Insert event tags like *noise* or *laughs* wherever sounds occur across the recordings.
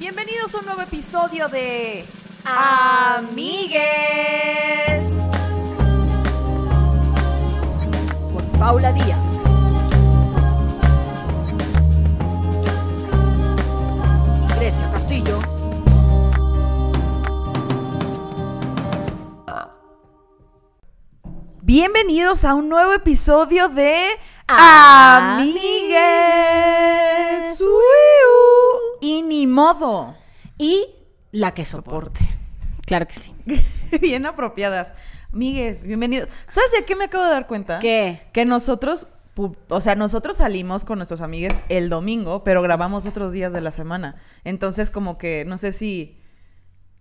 Bienvenidos a un nuevo episodio de Amigues con Paula Díaz. y Grecia Castillo. Bienvenidos a un nuevo episodio de Amigues. Y ni modo. Y la que soporte. Claro que sí. *laughs* Bien apropiadas. Amigues, bienvenidos. ¿Sabes de qué me acabo de dar cuenta? ¿Qué? Que nosotros, o sea, nosotros salimos con nuestros amigues el domingo, pero grabamos otros días de la semana. Entonces, como que no sé si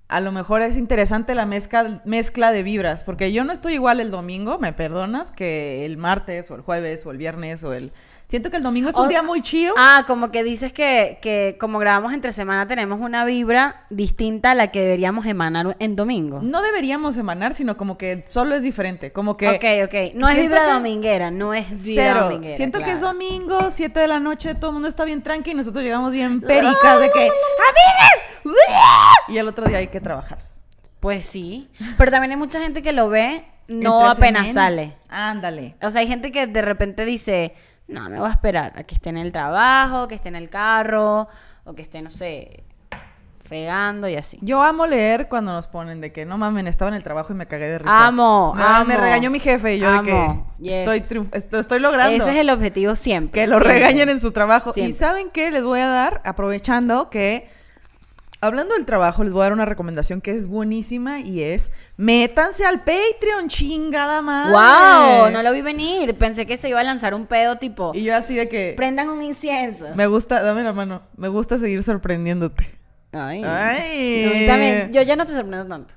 a lo mejor es interesante la mezcla, mezcla de vibras, porque yo no estoy igual el domingo, me perdonas, que el martes o el jueves o el viernes o el... Siento que el domingo es un O- día muy chido. Ah, como que dices que, que como grabamos entre semana tenemos una vibra distinta a la que deberíamos emanar en domingo. No deberíamos emanar, sino como que solo es diferente, como que... ok, ok. No es vibra dominguera, no es vibra Cero. dominguera. Siento que es domingo, 7 de la noche, todo el mundo está bien tranqui y nosotros llegamos bien *laughs* pericas de que ¡Amigues! *laughs* Y el otro día hay que trabajar. Pues sí. Pero también hay mucha gente que lo ve no apenas sale. Ándale. O sea, hay gente que de repente dice, no, me voy a esperar a que esté en el trabajo, que esté en el carro, o que esté, no sé, fregando y así. Yo amo leer cuando nos ponen de que no mamen, estaba en el trabajo y me cagué de risa. Amo, me, amo. me regañó mi jefe y yo Amo, de que yes. estoy, triunf- estoy logrando. Ese es el objetivo siempre. que lo siempre. regañen en su trabajo. Y. ¿saben qué? Les voy a dar, aprovechando que, hablando del trabajo, les voy a dar una recomendación que es buenísima y es, métanse al Patreon, chingada madre. ¡Wow! No lo vi venir. Pensé que se iba a lanzar un pedo tipo, Y yo así de que, prendan un incienso. me gusta, dame la mano, me gusta seguir sorprendiéndote. Ay. Ay. Mí también. Yo ya no te sorprendo tanto.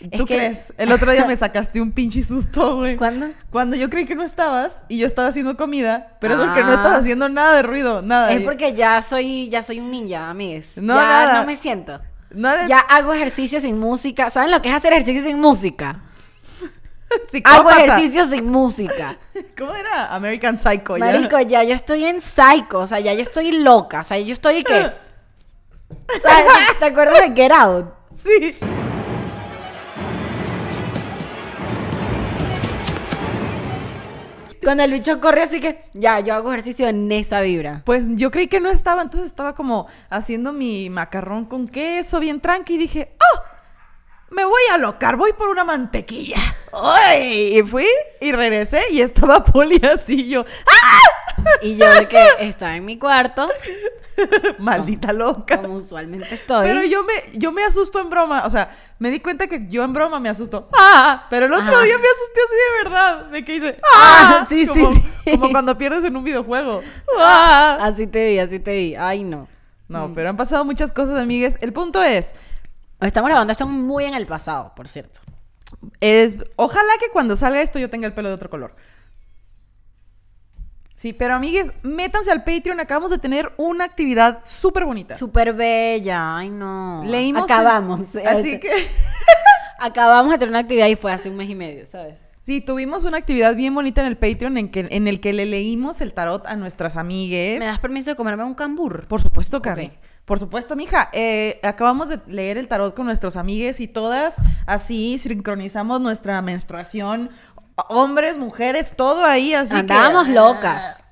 Es ¿Tú que- crees? El otro día me *laughs* sacaste un pinche susto, güey. ¿Cuándo? Cuando yo creí que no estabas y yo estaba haciendo comida, pero es porque no Ah. estás haciendo nada de ruido, nada. Es porque ya soy, ya soy un ninja, amigues. No, ya nada. no me siento. no Ya hago ejercicio sin música. ¿Saben lo que es hacer ejercicio sin música? *laughs* Hago psicópata. ejercicio sin música. *laughs* ¿Cómo era? American Psycho. Marico, ya yo estoy en psycho. O sea, ya yo estoy loca. O sea, yo estoy que. ¿Te acuerdas de Get Out? Sí. Cuando el bicho corre así que. Ya, yo hago ejercicio en esa vibra. Pues yo creí que no estaba, entonces estaba como haciendo mi macarrón con queso bien tranqui y dije, ¡oh! Me voy a locar, voy por una mantequilla. *laughs* ¡Ay! Y fui y regresé y estaba *laughs* Poli así yo, ¡ah! Y yo de que estaba en mi cuarto, Maldita loca. como usualmente estoy. Pero yo me, yo me asusto en broma. O sea, me di cuenta que yo en broma me asusto. ¡Ah! Pero el otro Ajá. día me asusté así de verdad. De que hice. Ah, ¡Ah! sí, sí, como, sí. Como cuando pierdes en un videojuego. *laughs* ¡Ah! Así te vi, así te vi. Ay, no. No, pero han pasado muchas cosas, amigues. El punto es. Estamos grabando esto muy en el pasado, por cierto. es ojalá que cuando salga esto yo tenga el pelo de otro color. Sí, pero amigues, métanse al Patreon. Acabamos de tener una actividad súper bonita. Súper bella. Ay, no. Leímos. Acabamos. *laughs* Así que. *laughs* Acabamos de tener una actividad y fue hace un mes y medio, ¿sabes? Sí, tuvimos una actividad bien bonita en el Patreon en, que, en el que le leímos el tarot a nuestras amigues. ¿Me das permiso de comerme un cambur? Por supuesto, Carmen. Por supuesto, mija. Eh, acabamos de leer el tarot con nuestros amigues y todas así sincronizamos nuestra menstruación. Hombres, mujeres, todo ahí así. que- Andábamos locas.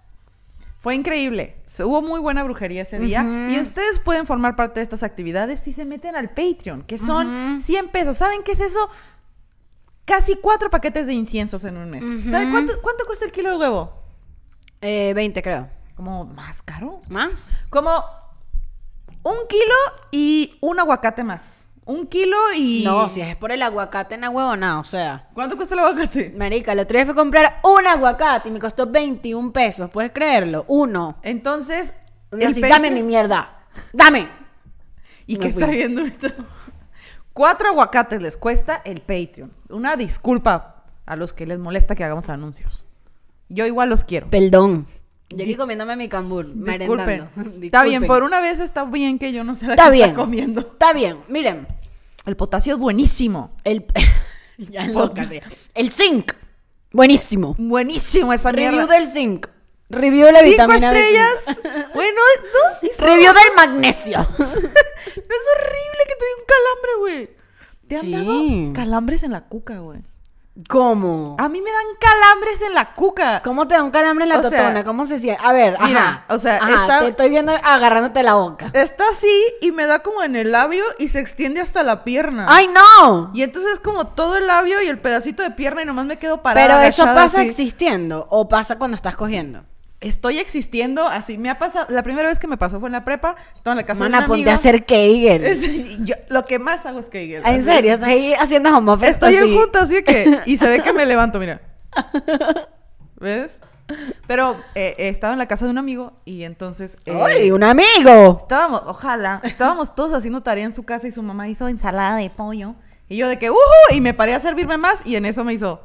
Fue increíble. Hubo muy buena brujería ese día. Y ustedes pueden formar parte de estas actividades si se meten al Patreon, que son 100 pesos. ¿Saben qué es eso? Casi cuatro paquetes de inciensos en un mes. ¿Saben cuánto, cuánto cuesta el kilo de huevo? Eh, 20, creo. Como más caro. ¿Más? Como un kilo y un aguacate más. Un kilo y. No, si es por el aguacate en la huevona, o sea. ¿Cuánto cuesta el aguacate? Marica, el otro día fui a comprar un aguacate y me costó 21 pesos. ¿Puedes creerlo? Uno. Entonces. Dame mi mierda. Dame. ¿Y qué fui. está viendo ahorita? Cuatro aguacates les cuesta el Patreon. Una disculpa a los que les molesta que hagamos anuncios. Yo igual los quiero. Perdón. Aquí comiéndome mi cambur, merendando. Está *laughs* bien, por una vez está bien que yo no sé la Está que bien. está comiendo. Está bien, miren. El potasio es buenísimo. El. *laughs* ya loca, sí. El zinc. Buenísimo. Buenísimo esa Review mierda. del zinc. Review de la Cinco vitamina B5. estrellas. *laughs* bueno, no. Review del magnesio. güey. ¿Te han Sí. dado calambres en la cuca, güey? ¿Cómo? A mí me dan calambres en la cuca. ¿Cómo te da un calambre en la O sea, totona? ¿Cómo se siente? A ver, mira, ajá. o sea, Ajá, está- te estoy viendo agarrándote la boca. Está así y me da como en el labio y se extiende hasta la pierna. ¡Ay, no! Y entonces es como todo el labio y el pedacito de pierna y nomás me quedo parada. Pero eso pasa así. existiendo o pasa cuando estás cogiendo. Estoy existiendo así. Me ha pasado. La primera vez que me pasó fue en la prepa. Estaba en la casa de Mana, una ponte amiga. a hacer Kegel. *laughs* Yo- lo que más hago es Kegel. Ah, ¿En así. serio? ¿Estás ahí haciendo home office Estoy así? en junta, así que. *laughs* Y se ve que me levanto, mira. ¿Ves? Pero eh, eh, estaba en la casa de un amigo y entonces. eh, ¡Ay, un amigo! Estábamos, ojalá, estábamos todos haciendo tarea en su casa y su mamá hizo ensalada de pollo. Y yo de que, ¡uh! Y me paré a servirme más y en eso me hizo.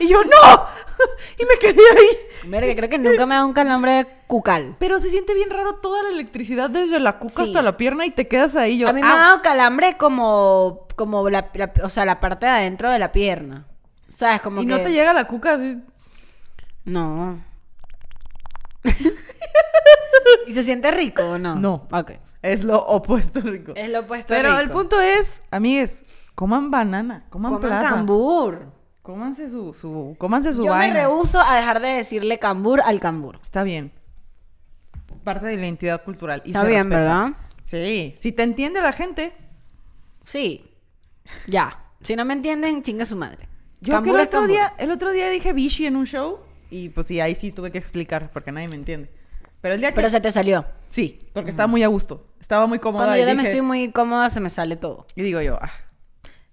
Y yo, ¡no! *laughs* y me quedé ahí. Mira, que creo que nunca me da un calambre cucal. Pero se siente bien raro toda la electricidad desde la cuca Sí. hasta la pierna y te quedas ahí. Yo, A mí me ha dado calambre como, como la, la- o sea, la parte de adentro de la pierna. ¿Sabes? Como Y que... no te llega la cuca así. No. *laughs* ¿Y se siente rico o no? No. Ok. Es lo opuesto, rico. Es lo opuesto Pero rico. el punto es, amigues, coman banana, coman, Coman plata. cambur. Cómanse su, su, cómanse su Yo me rehuso a dejar de decirle cambur al cambur. Está bien. Parte de la identidad cultural. y Está se bien, respeta. ¿verdad? Sí. Si te entiende la gente. Sí. Ya. Si no me entienden, chinga su madre. Yo que Cambur el es otro cambur. día, el otro día dije bichi en un show. Y pues sí, ahí sí tuve que explicar porque nadie me entiende. Pero el día que. Pero se te salió. Sí, porque estaba muy a gusto. Estaba muy cómoda. Cuando yo dije- estoy muy cómoda, se me sale todo. Y digo yo, ah.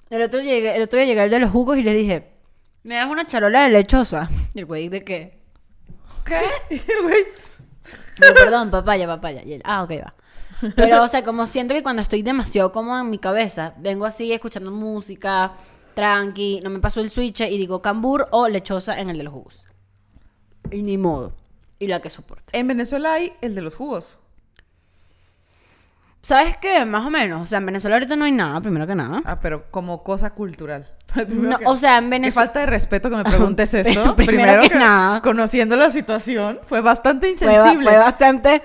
El otro, llegué, el otro día llegué al de los jugos y le dije, ¿me das una charola de lechosa? Y el güey, ¿de qué? ¿Qué? *laughs* Y el güey. Digo, perdón, papaya, papaya. Y él, ah, ok, va. Pero, o sea, como siento que cuando estoy demasiado cómoda en mi cabeza, vengo así escuchando música, tranqui, no me paso el switch y digo cambur o lechosa en el de los jugos. Y ni modo. Y la que soporte. En Venezuela hay el de los jugos. ¿Sabes qué? Más o menos. O sea, en Venezuela ahorita no hay nada, primero que nada. Ah, pero como cosa cultural. *laughs* No, que- o sea, en Qué Venezuela... falta de respeto que me *laughs* preguntes esto. *laughs* Primero Primero, que que, nada. conociendo la situación, fue bastante Fue, ba- insensible. fue bastante...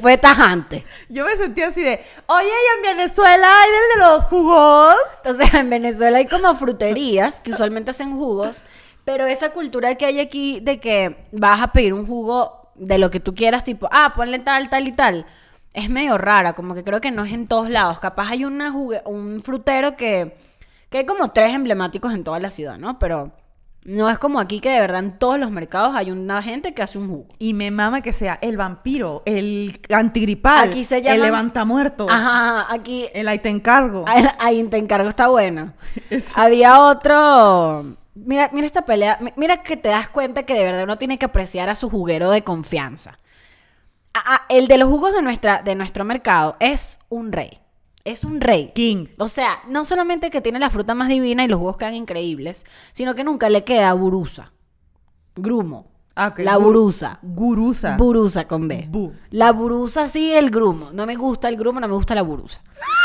fue tajante. Yo me sentía así de, oye, y en Venezuela hay el de los jugos. Entonces, en Venezuela hay como fruterías que usualmente hacen jugos, pero esa cultura que hay aquí de que vas a pedir un jugo de lo que tú quieras, tipo, ah, ponle tal, tal y tal, es medio rara, como que creo que no es en todos lados. Capaz hay una un frutero que, que hay como tres emblemáticos en toda la ciudad, ¿no? Pero no es como aquí que de verdad en todos los mercados hay una gente que hace un jugo. Y me mama que sea el vampiro, el antigripal, Aquí se el llaman- levantamuertos, Ajá, aquí el ahí te encargo. *laughs* Ahí- Ahí te encargo, está bueno. *laughs* Había otro. Mira, mira esta pelea. Mi- Mira que te das cuenta que de verdad uno tiene que apreciar a su juguero de confianza. Ah, ah, el de los jugos de, nuestra, de nuestro mercado es un rey. Es un rey. King. O sea, no solamente que tiene la fruta más divina y los jugos quedan increíbles, sino que nunca le queda burusa. Grumo. Ah, ok, La burusa. Gurusa. Burusa con B. Bu. La burusa sí, el grumo. No me gusta el grumo, no me gusta la burusa.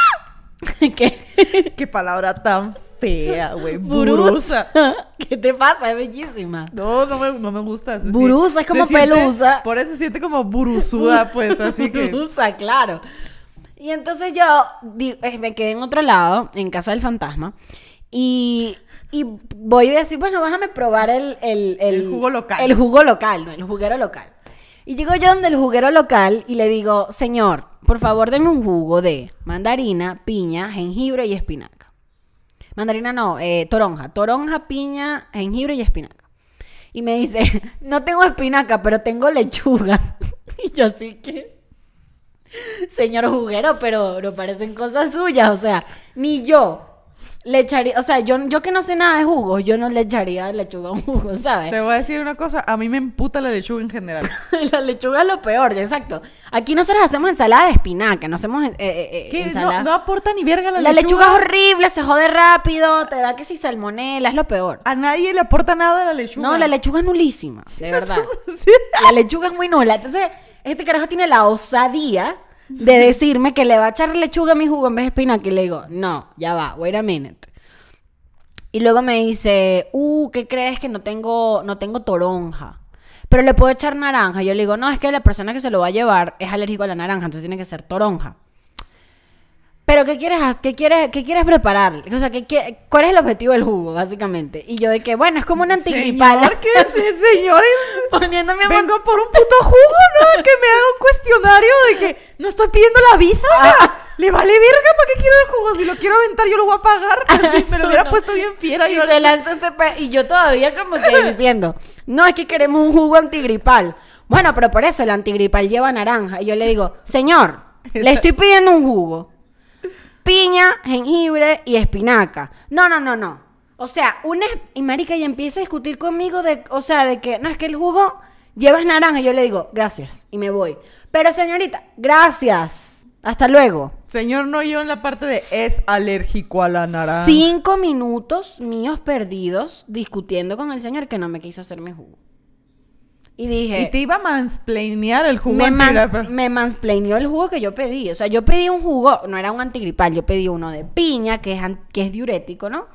*laughs* ¿Qué? Qué palabra tan fea, güey. *laughs* Burusa. *laughs* ¿Qué te pasa? Es bellísima. No, no me, no me gusta. se Burusa es como siente- pelusa. Por eso se siente como burusuda, pues, así que... Burusa, claro. Y entonces yo di- eh, me quedé en otro lado, en casa del fantasma, y, y voy a decir, bueno, déjame probar el, el, El jugo local. El jugo local, no, el juguero local. Y llego yo donde el juguero local y le digo, señor, por favor, deme un jugo de mandarina, piña, jengibre y espinaca. Mandarina no, eh, toronja. Toronja, piña, jengibre y espinaca. Y me dice, *laughs* no tengo espinaca, pero tengo lechuga. *laughs* y yo así que... Señor juguero, pero no parecen cosas suyas. O sea, ni yo le echaría... O sea, yo, yo que no sé nada de jugos, yo no le echaría lechuga a un jugo, *laughs* ¿sabes? Te voy a decir una cosa, a mí me emputa la lechuga en general. *laughs* La lechuga es lo peor, exacto. Aquí nosotros hacemos ensalada de espinaca, no hacemos eh, eh, eh, ¿Qué? ensalada... No, no aporta ni verga la, La lechuga es horrible, se jode rápido, te da que si salmonela, es lo peor. A nadie le aporta nada a la lechuga. No, la lechuga es nulísima, de *laughs* verdad. Sí. La lechuga es muy nula. Entonces, este carajo tiene la osadía de decirme que le va a echar lechuga a mi jugo en vez de espinaca. Y le digo, no, ya va, wait a minute. Y luego me dice, uh, ¿qué crees que no tengo, no tengo toronja? Pero le puedo echar naranja. Yo le digo, no, es que la persona que se lo va a llevar es alérgico a la naranja, entonces tiene que ser toronja. Pero ¿qué quieres, qué quieres, qué quieres preparar? O sea, ¿qué, qué- ¿cuál es el objetivo del jugo, básicamente? Y yo de que, bueno, es como un antigripal. *laughs* Señor, ¿qué es, señores? Poniéndome a Vengo por un puto jugo, ¿no? Que me haga un cuestionario de que no estoy pidiendo la visa, o sea, Ah. le vale verga para qué quiero el jugo. Si lo quiero aventar, yo lo voy a pagar. Así me lo hubiera puesto bien fiera. Y yo se lanza este pe- y yo todavía como que *laughs* diciendo, no, es que queremos un jugo antigripal. Bueno, pero por eso el antigripal lleva naranja. Y yo le digo, señor, le estoy pidiendo un jugo. Piña, jengibre y espinaca. No, no, no, no. O sea, una... es- Y marica, y empieza a discutir conmigo de... O sea, de que, no, es que el jugo lleva naranja. Y yo le digo, gracias. Y me voy. Pero señorita, gracias. Hasta luego. Señor, no yo en la parte de es alérgico a la naranja. Cinco minutos míos perdidos discutiendo con el señor que no me quiso hacer mi jugo. Y dije, Y te iba a mansplainear el jugo me, mans- me mansplaineó el jugo que yo pedí. O sea, yo pedí un jugo, no era un antigripal, yo pedí uno de piña, que es, que es diurético, ¿no?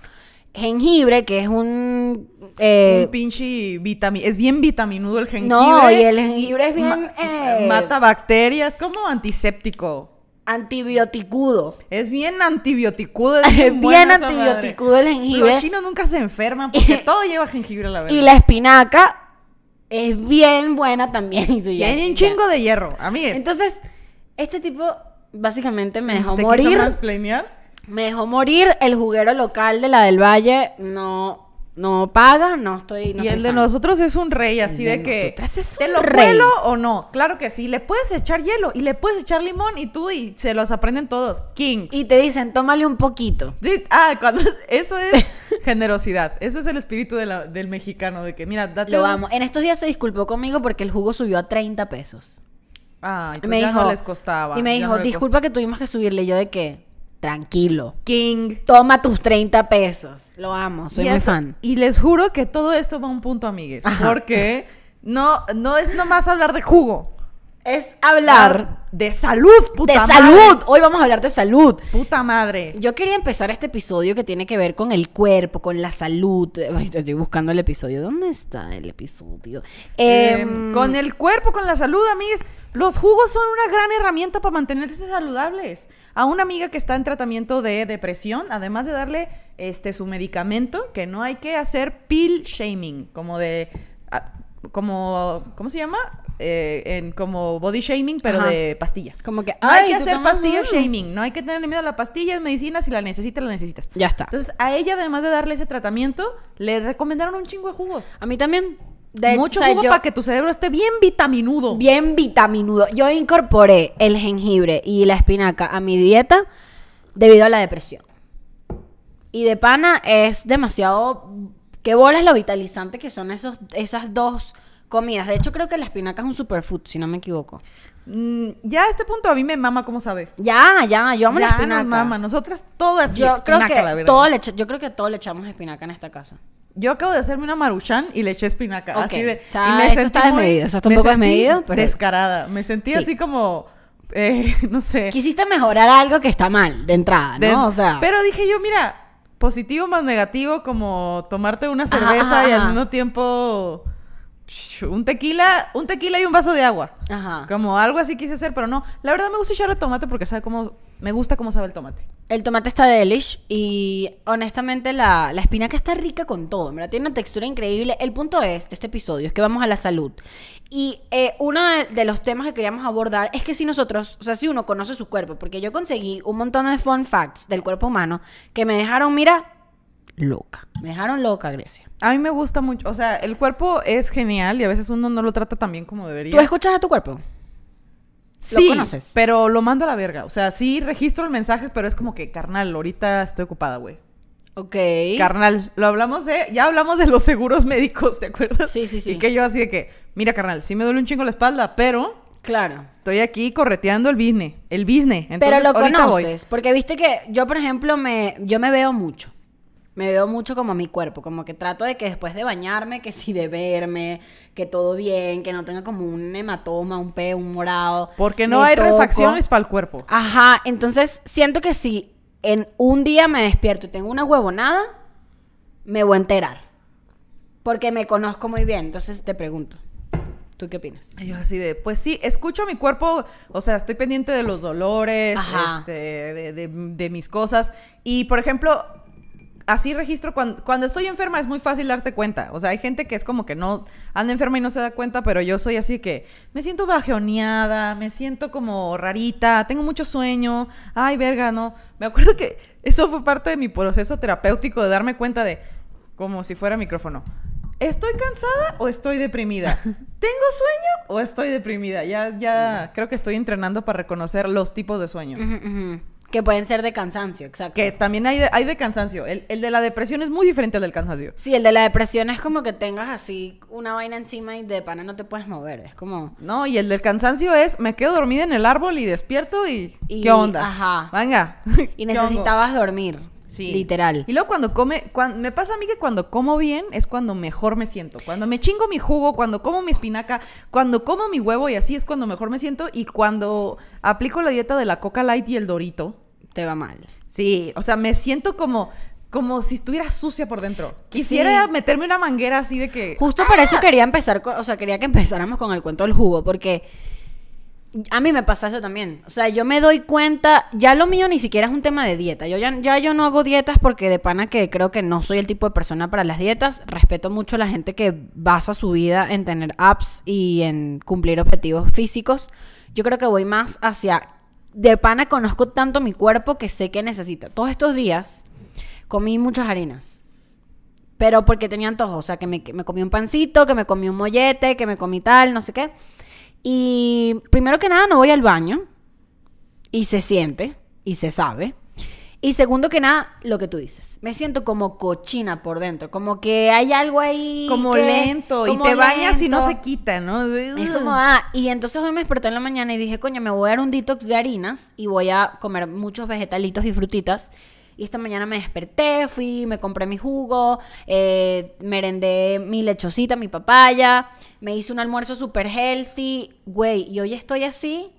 Jengibre, que es un... eh, un pinche vitami es bien vitaminudo el jengibre. no, y el jengibre es bien... Ma- eh, mata bacterias, como antiséptico. Antibioticudo. Es bien antibioticudo. Es *laughs* Bien, bien, antibioticudo el jengibre. Los chinos nunca se enferman porque *laughs* todo lleva jengibre a la Y verdad. la espinaca es bien buena también. *laughs* Y Y hay un chingo de hierro, amigues. Entonces, este tipo básicamente me dejó ¿Te morir. Me dejó morir. El juguero local de la del Valle no, no paga, no estoy. No y el de fan. nosotros es un rey, así de de, que. es ¿Te un lo rey. cuelo o no? Claro que sí. Le puedes echar hielo y le puedes echar limón y tú y se los aprenden todos. King. Y te dicen, tómale un poquito. Ah, cuando, *laughs* eso es generosidad. Eso es el espíritu de la- del mexicano, de que, mira, date Lo un- amo. En estos días se disculpó conmigo porque el jugo subió a 30 pesos. Ay, pues me ya dijo, no les costaba. Y me dijo, no disculpa que tuvimos que subirle. Yo de que, tranquilo. King. Toma tus 30 pesos. Lo amo, soy Y muy eso- fan. Y les juro que todo esto va a un punto, amigues. Ajá. Porque no, no es nomás hablar de jugo. Es hablar de salud, puta de madre. salud. Hoy vamos a hablar de salud. Puta madre. Yo quería empezar este episodio que tiene que ver con el cuerpo, con la salud. Estoy buscando el episodio. ¿Dónde está el episodio? Eh, Em, con el cuerpo, con la salud, amigues. Los jugos son una gran herramienta para mantenerse saludables. A una amiga que está en tratamiento de depresión, además de darle este su medicamento, que no hay que hacer pill shaming, como de ah, como ¿cómo se llama? Eh, en como body shaming, pero Ajá. de pastillas. Como que, no hay ay, que hacer pastilla shaming, no hay que tenerle miedo a la pastilla, es medicina, si la necesitas, la necesitas. Ya está. Entonces, a ella, además de darle ese tratamiento, le recomendaron un chingo de jugos. A mí también. De Mucho o sea, jugo yo- para que tu cerebro esté bien vitaminudo. Bien vitaminudo. Yo incorporé el jengibre y la espinaca a mi dieta debido a la depresión. Y de pana es demasiado... ¿Qué bolas lo vitalizante que son esos, esas dos comidas? De hecho, creo que la espinaca es un superfood, si no me equivoco. Mm, ya a este punto a mí me mama cómo sabe. Ya, ya, yo amo la Ya espinaca. nos mama. Nosotras todas yo creo espinaca, la verdad. todo le yo creo que todo le echamos espinaca en esta casa. Yo acabo de hacerme una maruchan y le eché espinaca. Ok, Así de, está- y me eso sentí está muy- desmedido, eso está un me poco desmedido, pero- Descarada. Me sentí Sí. así como. eh, *laughs* no sé. Quisiste mejorar algo que está mal de entrada, ¿no? de- o sea, Pero dije yo, mira, positivo más negativo, como tomarte una cerveza ajá, y al mismo tiempo. Un tequila, un tequila y un vaso de agua. Ajá. Como algo así quise hacer, pero no. La verdad me gusta echarle tomate porque sabe cómo. Me gusta cómo sabe el tomate. El tomate está delish y honestamente la, la espinaca está rica con todo, ¿verdad? Tiene una textura increíble. El punto es de este episodio es que vamos a la salud. Y eh, uno de, de los temas que queríamos abordar es que si nosotros, o sea, si uno conoce su cuerpo, porque yo conseguí un montón de fun facts del cuerpo humano que me dejaron, mira, loca. Me dejaron loca, Grecia. A mí me gusta mucho. O sea, el cuerpo es genial y a veces uno no lo trata tan bien como debería. ¿Tú escuchas a tu cuerpo? sí, conoces? pero lo mando a la verga. O sea, sí registro el mensaje, pero es como que, carnal, ahorita estoy ocupada, güey. Ok. Carnal, lo hablamos de, ya hablamos de los seguros médicos, ¿te acuerdas? Sí, sí, sí. Y que yo así de que, mira, carnal, sí me duele un chingo la espalda, pero Claro. estoy aquí correteando el business, el business. Pero Entonces, lo ahorita voy. conoces, porque viste que yo, por ejemplo, me, yo me veo mucho. Me veo mucho como mi cuerpo, como que trato de que después de bañarme, que si de verme, que todo bien, que no tenga como un hematoma, un peo, un morado. Porque no hay toco. refacciones para el cuerpo. Ajá, entonces siento que si en un día me despierto y tengo una huevonada, me voy a enterar. Porque me conozco muy bien, entonces te pregunto. ¿Tú qué opinas? Yo así de, pues sí, escucho a mi cuerpo, o sea, estoy pendiente de los dolores, este, de, de- de mis cosas. Y, por ejemplo, así registro, cuando, cuando estoy enferma es muy fácil darte cuenta. O sea, hay gente que es como que no anda enferma y no se da cuenta, pero yo soy así que me siento bajoneada, me siento como rarita, tengo mucho sueño, ay, verga, no. Me acuerdo que eso fue parte de mi proceso terapéutico de darme cuenta de, como si fuera micrófono. ¿Estoy cansada o estoy deprimida? *laughs* ¿Tengo sueño o estoy deprimida? Ya, ya creo que estoy entrenando para reconocer los tipos de sueño. Que pueden ser de cansancio, exacto. Que también hay de, hay de cansancio. El, el de la depresión es muy diferente al del cansancio. Sí, el de la depresión es como que tengas así una vaina encima y de pana no te puedes mover. Es como. No, y el del cansancio es, me quedo dormida en el árbol y despierto y... Y- ¿Qué onda? ajá. Venga. Y *laughs* necesitabas dormir. Sí. Literal. Y luego cuando come, cuan- me pasa a mí que cuando como bien es cuando mejor me siento. Cuando me chingo mi jugo, cuando como mi espinaca, cuando como mi huevo y así es cuando mejor me siento. Y cuando aplico la dieta de la Coca Light y el Dorito. Te va mal. Sí, o sea, me siento como, como si estuviera sucia por dentro. Quisiera Sí. meterme una manguera así de que... Justo para eso quería empezar, con- o sea, quería que empezáramos con el cuento del jugo, porque a mí me pasa eso también. O sea, yo me doy cuenta, ya lo mío ni siquiera es un tema de dieta. Yo ya, ya yo no hago dietas porque de pana que creo que no soy el tipo de persona para las dietas. Respeto mucho a la gente que basa su vida en tener apps y en cumplir objetivos físicos. Yo creo que voy más hacia de pana conozco tanto mi cuerpo que sé que necesita. Todos estos días comí muchas harinas. Pero porque tenía antojo, o sea, que me, que me comí un pancito, que me comí un mollete, que me comí tal, no sé qué. Y primero que nada no voy al baño y se siente y se sabe. Y segundo que nada, lo que tú dices, me siento como cochina por dentro, como que hay algo ahí Como que- lento. y te bañas y no lento. se quita, ¿no? Es como, ah, y entonces hoy me desperté en la mañana y dije, coño, me voy a dar un detox de harinas y voy a comer muchos vegetalitos y frutitas. Y esta mañana me desperté, fui, me compré mi jugo, eh, merendé mi lechocita, mi papaya, me hice un almuerzo super healthy, güey, y hoy estoy así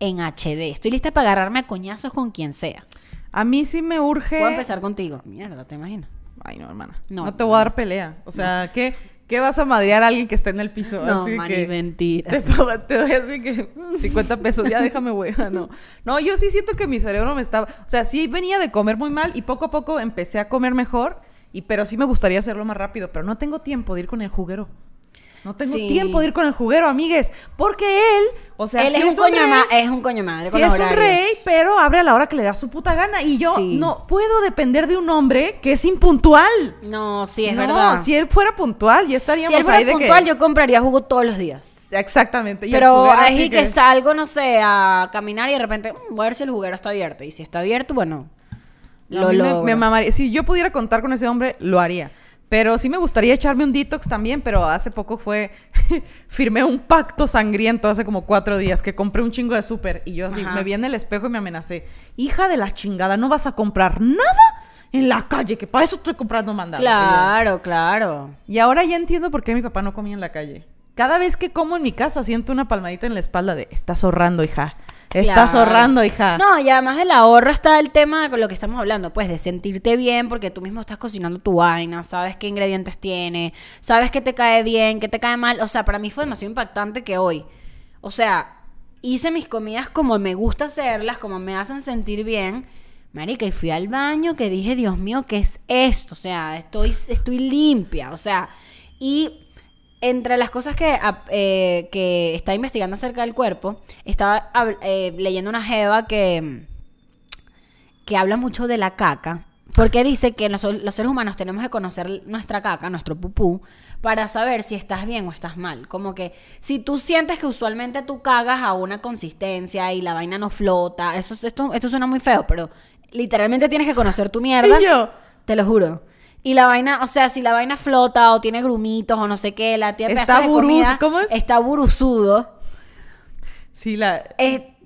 en HD. Estoy lista para agarrarme a coñazos con quien sea. A mí sí me urge... Puedo empezar contigo. Mierda, ¿te imaginas? Ay, no, hermana. No, No, te voy a dar pelea. O sea, ¿qué, ¿qué vas a madrear a alguien que esté en el piso? No, así mani, que mentira. Te, doy así que mm, 50 pesos, ya déjame, güey. *laughs* No. no, yo sí siento que mi cerebro me estaba... O sea, sí venía de comer muy mal y poco a poco empecé a comer mejor. Y, pero sí me gustaría hacerlo más rápido. Pero no tengo tiempo de ir con el juguero. No tengo Sí. tiempo de ir con el juguero, amigues. Porque él, o sea, Él sí es un coño rey, es un coño madre Sí con los es un rey, pero abre a la hora que le da su puta gana. Y yo no puedo depender de un hombre que es impuntual. No, sí, es no, verdad. si él fuera puntual, ya estaríamos Si él fuera ahí de puntual, que... yo compraría jugo todos los días. Exactamente. y Pero ahí así que... salgo, no sé, a caminar y de repente, "Mm, voy a ver si el juguero está abierto. Y si está abierto, bueno, No, lo me mamaría. Si yo pudiera contar con ese hombre, lo haría. Pero sí me gustaría echarme un detox también, pero hace poco fue... *laughs* firmé un pacto sangriento hace como cuatro días que compré un chingo de súper y yo así Ajá. me vi en el espejo y me amenacé. Hija de la chingada, no vas a comprar nada en la calle, que para eso estoy comprando mandado. Claro, claro. Y ahora ya entiendo por qué mi papá no comía en la calle. Cada vez que como en mi casa siento una palmadita en la espalda de estás ahorrando, hija. Estás Claro. ahorrando, hija. No, y además del ahorro está el tema con lo que estamos hablando, pues de sentirte bien porque tú mismo estás cocinando tu vaina, sabes qué ingredientes tiene, sabes qué te cae bien, qué te cae mal. O sea, para mí fue demasiado impactante que hoy, o sea, hice mis comidas como me gusta hacerlas, como me hacen sentir bien. Marica, y fui al baño que dije, Dios mío, ¿qué es esto? O sea, estoy, estoy limpia. O sea, y entre las cosas que, eh, que está investigando acerca del cuerpo, estaba eh, leyendo una jeva que, que habla mucho de la caca. Porque dice que los, los seres humanos tenemos que conocer nuestra caca, nuestro pupú, para saber si estás bien o estás mal. Como que si tú sientes que usualmente tú cagas a una consistencia y la vaina no flota, eso, esto, esto suena muy feo, pero literalmente tienes que conocer tu mierda. *laughs* Y yo, Te lo juro. Y la vaina, o sea, si la vaina flota o tiene grumitos o no sé qué, la tía Está buruz- ¿cómo es? está buruzudo, sí, la...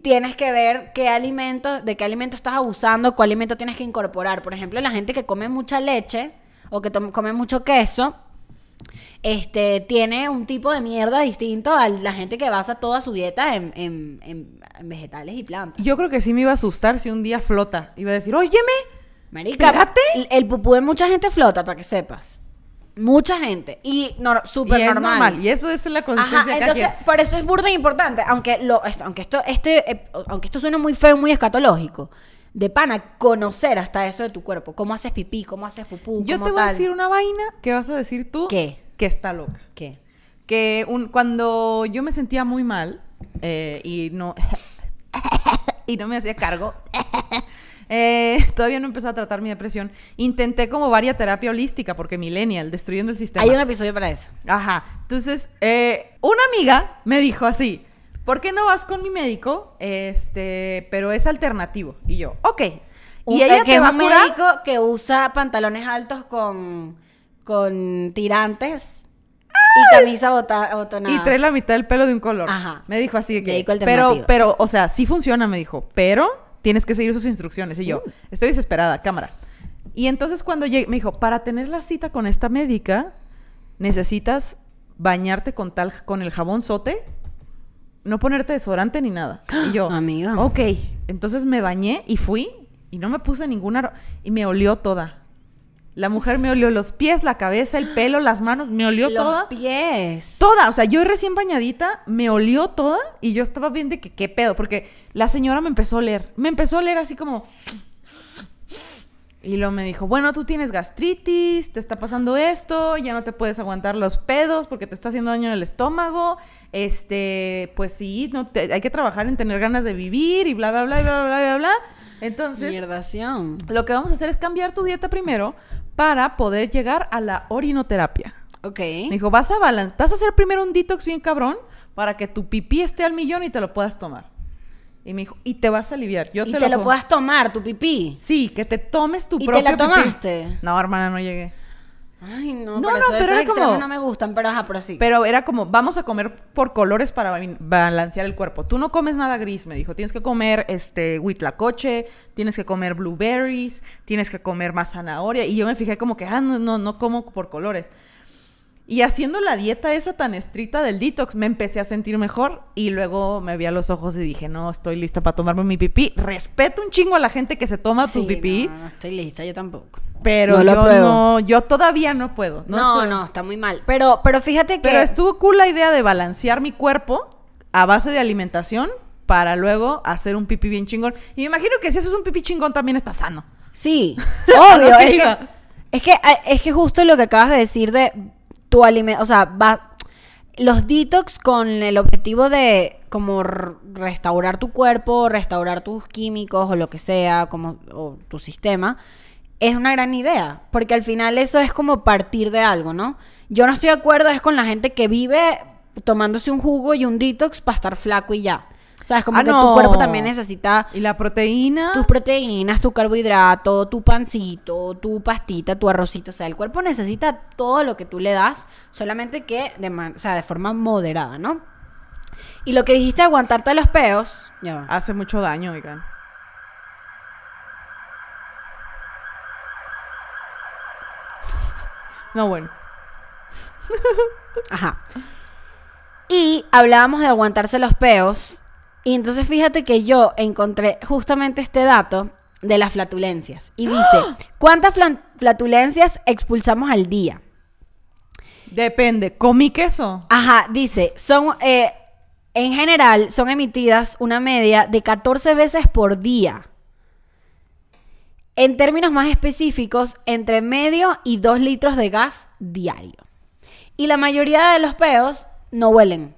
tienes que ver qué alimento, de qué alimento estás abusando, cuál alimento tienes que incorporar. Por ejemplo, la gente que come mucha leche o que come mucho queso, este, tiene un tipo de mierda distinto a la gente que basa toda su dieta en, en- en- en vegetales y plantas. Yo creo que sí me iba a asustar si un día flota. Iba a decir, óyeme, Marica, Espérate. el, el pupú de mucha gente flota, para que sepas. Mucha gente. Y no, súper es normal. normal. Y eso es la consistencia Ajá, entonces, por eso es burda importante, aunque lo, esto- aunque esto, este, eh, aunque esto suene muy feo, muy escatológico, de pana, conocer hasta eso de tu cuerpo, cómo haces pipí, cómo haces pupú, Yo cómo te voy a decir una vaina que vas a decir tú. ¿Qué? Que está loca. ¿Qué? Que un, cuando yo me sentía muy mal eh, y no *laughs* y no me hacía cargo, *laughs* eh, todavía no empezó a tratar mi depresión. Intenté como varia terapia holística porque millennial, destruyendo el sistema. Hay un episodio para eso. Ajá. Entonces, eh, una amiga me dijo así, ¿por qué no vas con mi médico? Este, pero es alternativo. Y yo, ok. Y ella que te es va a un curar. médico que usa pantalones altos con, con tirantes y camisa bota, abotonada. Y trae la mitad del pelo de un color. Ajá. Me dijo así que. Médico Pero, pero, o sea, sí funciona, me dijo. Pero tienes que seguir sus instrucciones. Y yo, Uh. estoy desesperada, cámara. Y entonces cuando llegué, me dijo, para tener la cita con esta médica, necesitas bañarte con tal, con el jabón sote, no ponerte desodorante ni nada. Y yo, *gasps* Amiga. ok. Entonces me bañé y fui y no me puse ninguna y me olió toda. La mujer me olió los pies, la cabeza, el pelo, las manos, me olió Los toda. pies. Toda, o sea, yo recién bañadita, me olió toda y yo estaba bien de que qué pedo, porque la señora me empezó a oler, me empezó a oler así como... Y luego me dijo, bueno, tú tienes gastritis, te está pasando esto, ya no te puedes aguantar los pedos porque te está haciendo daño en el estómago, este, pues sí, no te- hay que trabajar en tener ganas de vivir y bla, bla, bla, bla, bla, bla, bla. Entonces, Mierdación. lo que vamos a hacer es cambiar tu dieta primero para poder llegar a la orinoterapia. Ok. Me dijo, vas a balan- vas a hacer primero un detox bien cabrón para que tu pipí esté al millón y te lo puedas tomar. Y me dijo, y te vas a aliviar. Yo y te, te, lo puedas tomar, tu pipí. Sí, que te tomes tu ¿Y te propio la pipí. tomaste? No, hermana, no llegué. Ay, no, No, por no, eso pero esos como- no me gustan, pero ajá, pero sí. Pero era como, vamos a comer por colores para ba- balancear el cuerpo. Tú no comes nada gris, me dijo. Tienes que comer este huitlacoche, tienes que comer blueberries, tienes que comer más zanahoria. Y yo me fijé como que, ah, no, no, no como por colores. Y haciendo la dieta esa tan estricta del detox, me empecé a sentir mejor. Y luego me vi a los ojos y dije, no, estoy lista para tomarme mi pipí. Respeto un chingo a la gente que se toma su Sí, pipí. No, no estoy lista, yo tampoco. Pero No yo no, yo todavía no puedo. No, estoy- no, está muy mal. Pero, pero fíjate que. Pero estuvo cool la idea de balancear mi cuerpo a base de alimentación para luego hacer un pipí bien chingón. Y me imagino que si haces un pipí chingón también está sano. Sí, *laughs* obvio. que es, que, es, que, es que justo lo que acabas de decir de tu alimento, o sea, va, los detox con el objetivo de como restaurar tu cuerpo, restaurar tus químicos o lo que sea, como o tu sistema, es una gran idea, porque al final eso es como partir de algo, ¿no? Yo no estoy de acuerdo es con la gente que vive tomándose un jugo y un detox para estar flaco y ya. O sea, es como Ah, que no. tu cuerpo también necesita Y la proteína. tus proteínas, tu carbohidrato, tu pancito, tu pastita, tu arrocito. O sea, el cuerpo necesita todo lo que tú le das, solamente que de, man- o sea, de forma moderada, ¿no? Y lo que dijiste, aguantarte los peos. Ya va. Hace mucho daño, oigan. No, bueno. Ajá. Y hablábamos de aguantarse los peos. Y entonces fíjate que yo encontré justamente este dato de las flatulencias. Y dice, *gasps* ¿cuántas flatulencias expulsamos al día? Depende. ¿Comí queso? Ajá, dice, son, eh, en general, son emitidas una media de 14 veces por día. En términos más específicos, entre medio y 2 litros de gas diario. Y la mayoría de los peos no huelen.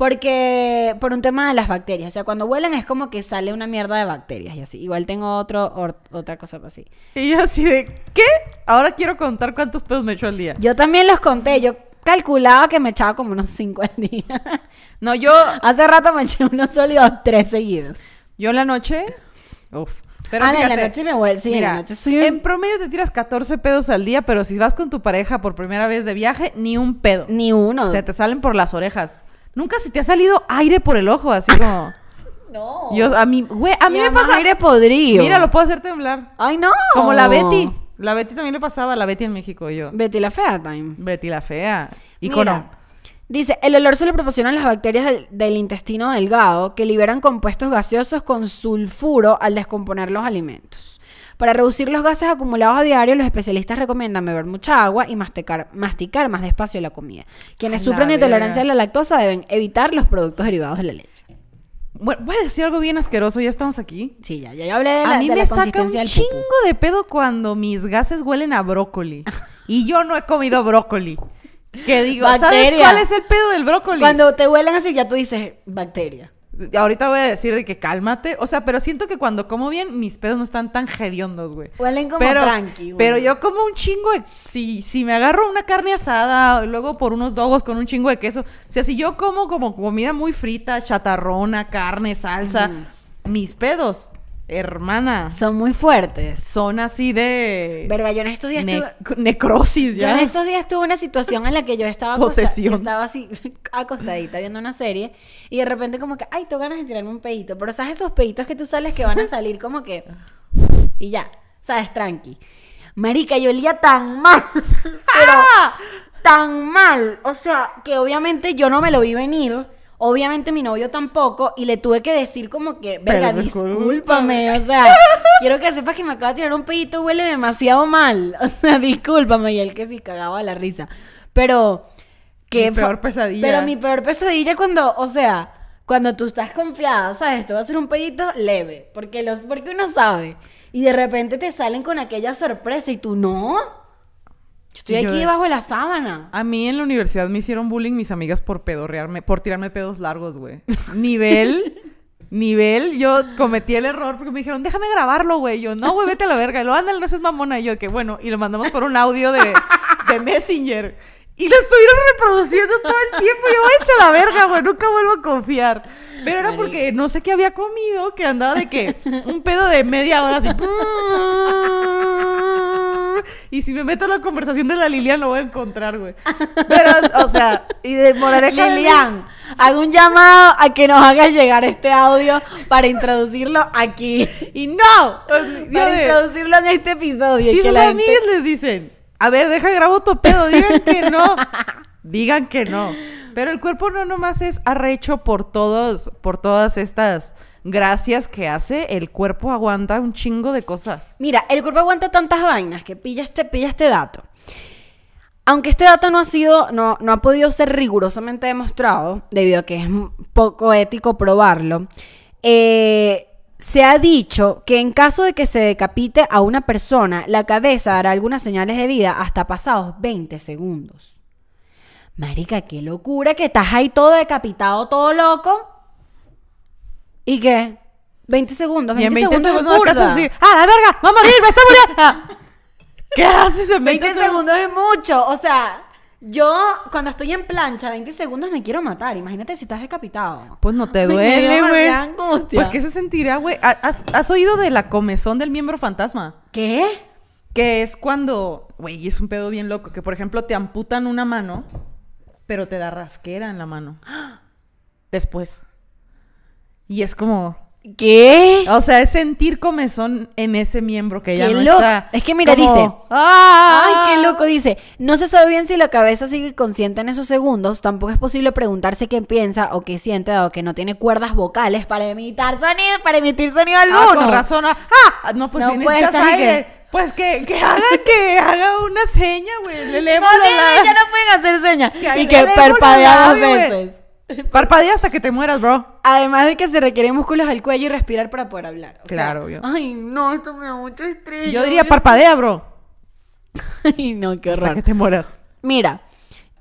Porque, por un tema de las bacterias. O sea, cuando huelen es como que sale una mierda de bacterias y así. Igual tengo otro, or- otra cosa así. Y yo así de, ¿qué? Ahora quiero contar cuántos pedos me echo al día. Yo también los conté. Yo calculaba que me echaba como unos 5 al día. *laughs* No, yo, Hace rato me eché unos sólidos tres seguidos. yo en la noche. Uf. Pero ah, en la noche me voy. Sí, en la noche soy un- en promedio te tiras 14 pedos al día, pero si vas con tu pareja por primera vez de viaje, ni un pedo. Ni uno. Se te salen por las orejas. Nunca se te ha salido aire por el ojo, así como. *laughs* No. Yo, a mí, güey, a mí Y me pasa. aire podrido. Mira, lo puedo hacer temblar. Ay, no. Como la Betty. La Betty también le pasaba, la Betty en México, yo. Betty la fea time. Betty la fea. Mira, Icono. Dice, el olor se le proporcionan las bacterias del, del intestino delgado que liberan compuestos gaseosos con sulfuro al descomponer los alimentos. Para reducir los gases acumulados a diario, los especialistas recomiendan beber mucha agua y masticar, masticar más despacio la comida. Quienes sufren de intolerancia a la lactosa deben evitar los productos derivados de la leche. Bueno, voy a decir algo bien asqueroso, ya estamos aquí. Sí, ya, ya, ya hablé de la, a mí de me la saca un chingo de pedo cuando mis gases huelen a brócoli. *laughs* y yo no he comido brócoli. Que digo, ¿sabes Bacteria. cuál es el pedo del brócoli? Cuando te huelen así, ya tú dices bacteria. Ahorita voy a decir de que cálmate. O sea, pero siento que cuando como bien, mis pedos no están tan hediondos, güey. Huelen como pero, tranqui, güey. Pero yo como un chingo de... Si, si me agarro una carne asada, luego por unos dogos con un chingo de queso. O sea, si yo como como comida muy frita, chatarrona, carne, salsa, mis pedos, hermana, Son muy fuertes. son así de... Verga, yo en estos días ne- estuve... necrosis, Yo ya. en estos días tuve una situación en la que yo estaba, Posesión. yo estaba así *laughs* acostadita viendo una serie y de repente como que, ay, tengo ganas de tirarme un pedito, pero sabes esos peditos que tú sales que van a salir como que y ya, sabes, tranqui. Marica, yo olía tan mal, *laughs* pero tan mal, o sea, que obviamente yo no me lo vi venir. Obviamente mi novio tampoco y le tuve que decir como que, verga, discúlpame, o sea, *laughs* quiero que sepas que me acaba de tirar un pedito, huele demasiado mal, *laughs* o sea, discúlpame, y él que sí cagaba la risa, pero que Mi peor pesadilla. Pero mi peor pesadilla cuando, o sea, cuando tú estás confiado, sabes, esto va a ser un pedito leve, porque los porque uno sabe y de repente te salen con aquella sorpresa y tú no. Estoy yo aquí de- debajo de la sábana. A mí en la universidad me hicieron bullying mis amigas por pedorrearme, por tirarme pedos largos, güey. Nivel, *laughs* nivel, yo cometí el error porque me dijeron, déjame grabarlo, güey. Yo, no, güey, vete a la verga. Y lo ándale, no seas mamona. Y yo, que bueno, y lo mandamos por un audio de, de Messenger. Y lo estuvieron reproduciendo todo el tiempo. Yo, váyanse a la verga, güey, nunca vuelvo a confiar. Pero era porque no sé qué había comido, que andaba de que un pedo de media hora así. *laughs* *laughs* Y si me meto en la conversación de la Lilian, lo voy a encontrar, güey. Pero, o sea, y de moraleja. Lilian, hago un llamado a que nos hagas llegar este audio para introducirlo aquí. Y no. Para introducirlo en este episodio. si sus gente- amigas les dicen, a ver, deja grabo tu pedo, digan que no. *laughs* digan que no. Pero el cuerpo no nomás es arrecho por todos, por todas estas gracias que hace. El cuerpo aguanta un chingo de cosas. Mira, el cuerpo aguanta tantas vainas que pilla este, pilla este dato. Aunque este dato no ha sido, no, no ha podido ser rigurosamente demostrado, debido a que es poco ético probarlo, eh, se ha dicho que en caso de que se decapite a una persona, la cabeza dará algunas señales de vida hasta pasados 20 segundos. Marica, qué locura que estás ahí todo decapitado, todo loco. ¿Y qué? 20 segundos, 20, Y en 20 segundos, segundos, es burda. así, ¡ah, la verga! ¡Va a morir! ¡Me está muriendo! *laughs* ¿Qué haces en 20 segundos es mucho. O sea, yo cuando estoy en plancha, 20 segundos me quiero matar. Imagínate si estás decapitado. Pues no te duele, güey. ¿Por qué se sentirá, güey? ¿Ha- ¿Has, has oído de la comezón del miembro fantasma? ¿Qué? Que es cuando, güey, es un pedo bien loco, que por ejemplo te amputan una mano, pero te da rasquera en la mano. *gasps* Después. Y es como, ¿Qué? o sea, es sentir comezón en ese miembro que ya Qué no loco. está. Es que mira, como, dice, ¡Ah! Ay, qué loco, dice. No se sabe bien si la cabeza sigue consciente en esos segundos. Tampoco es posible preguntarse qué piensa o qué siente, dado que no tiene cuerdas vocales para emitir sonido, para emitir sonido Ah, alguno. con razón. ah, ¡Ah! No, pues No si necesitas y aire, Pues que, que haga, que haga una seña, güey. Le *laughs* No, leemos no, la- ya no pueden hacer señas. Que Y que una parpadea dos veces. *laughs* Parpadea hasta que te mueras, bro. Además de que se requieren músculos del cuello y respirar para poder hablar. O sea, Claro, obvio. Ay, no, esto me da mucho estrés. Yo diría parpadea, bro. *laughs* Ay, no, qué Hasta horror. que te mueras. Mira,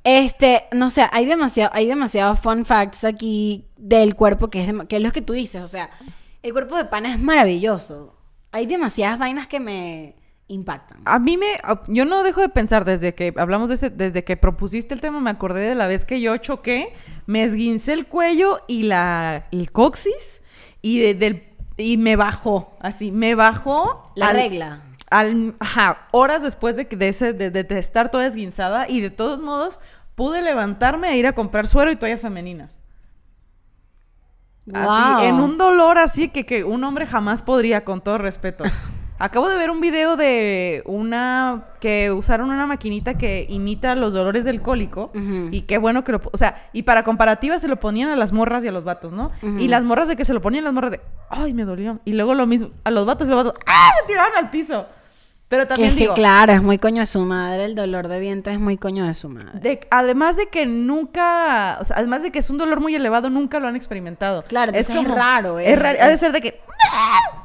este, no sé, hay demasiado, hay demasiados fun facts aquí del cuerpo que es, dem- que es lo que tú dices. O sea, el cuerpo de pana es maravilloso. Hay demasiadas vainas que me impactan. A mí me. Yo no dejo de pensar desde que hablamos de ese. Desde que propusiste el tema, me acordé de la vez que yo choqué, me esguincé el cuello y la. el coxis y, de- del, y me bajó. Así, me bajó. La al- regla. Al, ajá, horas después de, que- de, ese, de, de- de estar toda esguinzada y de todos modos pude levantarme e ir a comprar suero y toallas femeninas. Así, Wow. en un dolor así que, que un hombre jamás podría, con todo respeto. *laughs* Acabo de ver un video de una que usaron una maquinita que imita los dolores del cólico y qué bueno que lo, o sea, y para comparativa se lo ponían a las morras y a los vatos, ¿no? Y las morras de que se lo ponían las morras de, ay, me dolió. Y luego lo mismo a los vatos y los vatos, ¡ah! se tiraban al piso. Pero Que también es que digo, claro, es muy coño de su madre, el dolor de vientre es muy coño de su madre. de- además de que nunca, o sea, además de que es un dolor muy elevado, nunca lo han experimentado. Claro, entonces es raro, Es, es- raro, ha de ser de que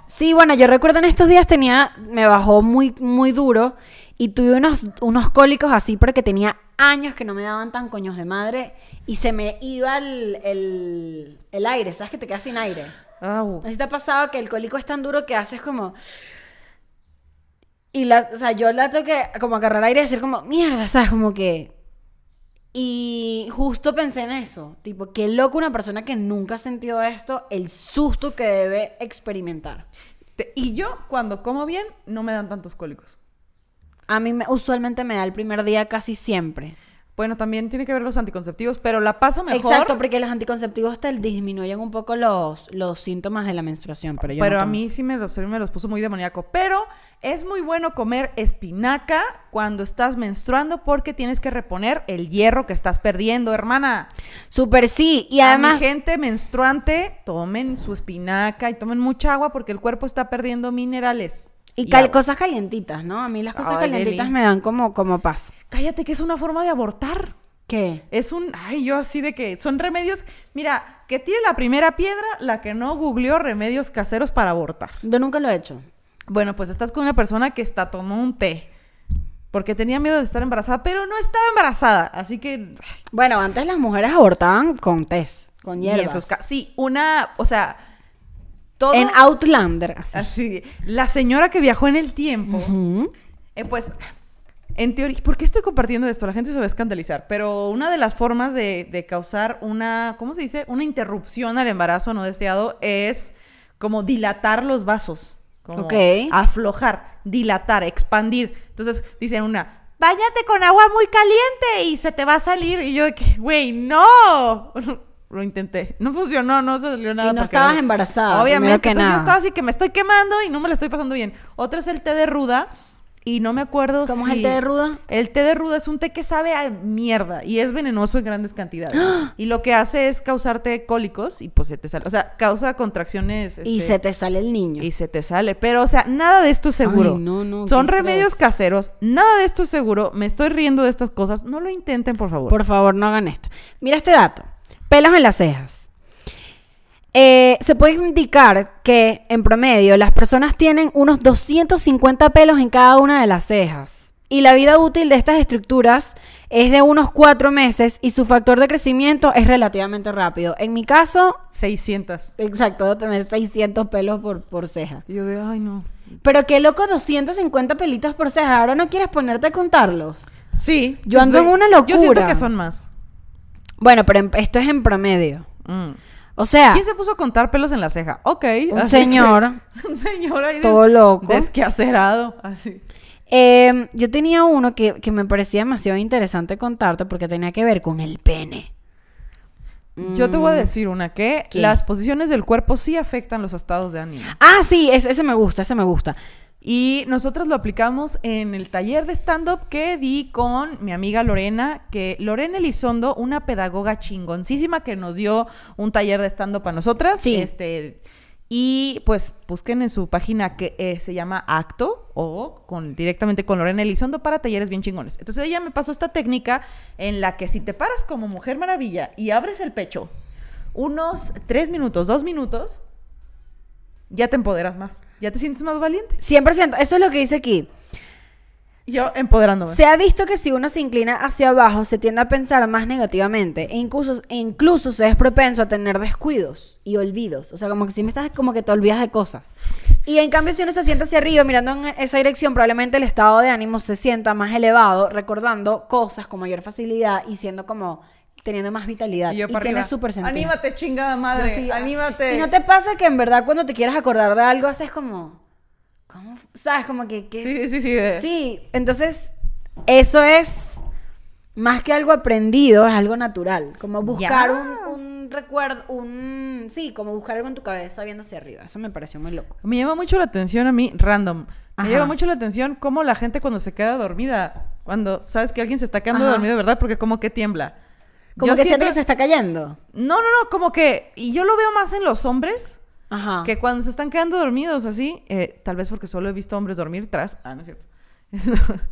Sí, bueno, yo recuerdo en estos días tenía, me bajó muy, muy duro y tuve unos, unos cólicos así porque tenía años que no me daban tan coños de madre y se me iba el, el, el aire, ¿sabes? Que te quedas sin aire. Au. Así te ha pasado que el cólico es tan duro que haces como... Y la, o sea, yo la tengo que como agarrar aire y decir como, mierda, ¿sabes? Como que... Y justo pensé en eso, tipo, qué loco una persona que nunca ha sentido esto, el susto que debe experimentar. Te- y yo, cuando como bien, no me dan tantos cólicos. A mí me- usualmente me da el primer día casi siempre. Bueno, también tiene que ver los anticonceptivos, pero la paso mejor. Exacto, porque los anticonceptivos te disminuyen un poco los, los síntomas de la menstruación, pero yo Pero no a mí sí me los, me los puso muy demoníaco. Pero es muy bueno comer espinaca cuando estás menstruando porque tienes que reponer el hierro que estás perdiendo, hermana. Súper sí, y A además... mi gente menstruante, tomen su espinaca y tomen mucha agua porque el cuerpo está perdiendo minerales. Y cal- cosas calientitas, ¿no? A mí las cosas Ay, calientitas Deli. me dan como, como paz. Cállate que es una forma de abortar. ¿Qué? Es un, ay, yo así de que son remedios. Mira, que tiene la primera piedra, la que no googleó remedios caseros para abortar. Yo nunca lo he hecho. Bueno, pues estás con una persona que está tomando un té. Porque tenía miedo de estar embarazada, pero no estaba embarazada. Así que. Bueno, antes las mujeres abortaban con test, con y en hierbas. sus sí, una. O sea. Todo. En Outlander. así. Así. La señora que viajó en el tiempo. Eh, pues. En teoría, ¿por qué estoy compartiendo esto? La gente se va a escandalizar. Pero una de las formas de, de causar una, ¿cómo se dice? Una interrupción al embarazo no deseado es como dilatar los vasos. Como Ok. aflojar, dilatar, expandir. Entonces dicen una, báñate con agua muy caliente y se te va a salir. Y yo de que, güey, no. Lo intenté. No funcionó, no se salió nada. Y no estabas embarazada, Obviamente. primero que entonces yo estaba así que me estoy quemando y no me la estoy pasando bien. Otra es el té de ruda. Y no me acuerdo ¿Cómo si- es el té de ruda? El té de ruda es un té que sabe a mierda y es venenoso en grandes cantidades. *gasps* y lo que hace es causarte cólicos y pues se te sale. O sea, causa contracciones. Y este, se te sale el niño. y se te sale. Pero, o sea, nada de esto es seguro. Ay, no, no, Son remedios caseros. Nada de esto es seguro. Me estoy riendo de estas cosas. No lo intenten, por favor. Por favor, no hagan esto. Mira este dato. Pelos en las cejas. Eh, se puede indicar que en promedio las personas tienen unos 250 pelos en cada una de las cejas. Y la vida útil de estas estructuras es de unos cuatro meses y su factor de crecimiento es relativamente rápido. En mi caso, 600. exacto, debo tener 600 pelos por, por ceja. Yo de, ay, no. Pero qué loco, 250 pelitos por ceja. Ahora no quieres ponerte a contarlos. Sí. Yo ando en una Yo siento locura. que son más. Bueno, pero en- esto es en promedio. Mm. O sea, ¿Quién se puso a contar pelos en la ceja? Ok. un así que- señor *laughs* un señor ahí. de- todo loco. Desquacerado. Así. Eh, yo tenía uno que, que me parecía demasiado interesante contarte porque tenía que ver con el pene. Yo te voy a decir una que Mm. ¿Qué? las posiciones del cuerpo sí afectan los estados de ánimo. Ah, sí, ese, ese me gusta, ese me gusta. Y nosotros lo aplicamos en el taller de stand-up que di con mi amiga Lorena, que Lorena Elizondo, una pedagoga chingoncísima que nos dio un taller de stand-up a nosotras. Sí. Este, y pues busquen en su página que eh, se llama Acto o con, directamente con Lorena Elizondo para talleres bien chingones. Entonces ella me pasó esta técnica en la que si te paras como mujer maravilla y abres el pecho unos tres minutos, dos minutos, ya te empoderas más, ya te sientes más valiente. 100%, eso es lo que dice aquí. Yo empoderándome. Se ha visto que si uno se inclina hacia abajo, se tiende a pensar más negativamente e incluso, e incluso se es propenso a tener descuidos y olvidos. O sea, como que si me estás como que te olvidas de cosas. Y en cambio, si uno se sienta hacia arriba mirando en esa dirección, probablemente el estado de ánimo se sienta más elevado, recordando cosas con mayor facilidad y siendo como teniendo más vitalidad. Y Y, yo para tiene súper sentido. Anímate, chingada madre. Sí, ah, anímate. ¿Y no te pasa que en verdad cuando te quieres acordar de algo haces como... ¿Cómo? ¿Sabes? Como que... que- Sí, sí, sí. de- Sí, entonces eso es más que algo aprendido, es algo natural. Como buscar un, un recuerdo, un, sí, como buscar algo en tu cabeza viendo hacia arriba. Eso me pareció muy loco. Me llama mucho la atención a mí, random. Me Ajá. llama mucho la atención cómo la gente cuando se queda dormida, cuando sabes que alguien se está quedando Ajá. dormido, ¿verdad? Porque como que tiembla. Como Yo que siente siento- que se está cayendo. No, no, no, como que... Y yo lo veo más en los hombres, Ajá. que cuando se están quedando dormidos así, eh, tal vez porque solo he visto hombres dormir tras... Ah, no es cierto. *laughs*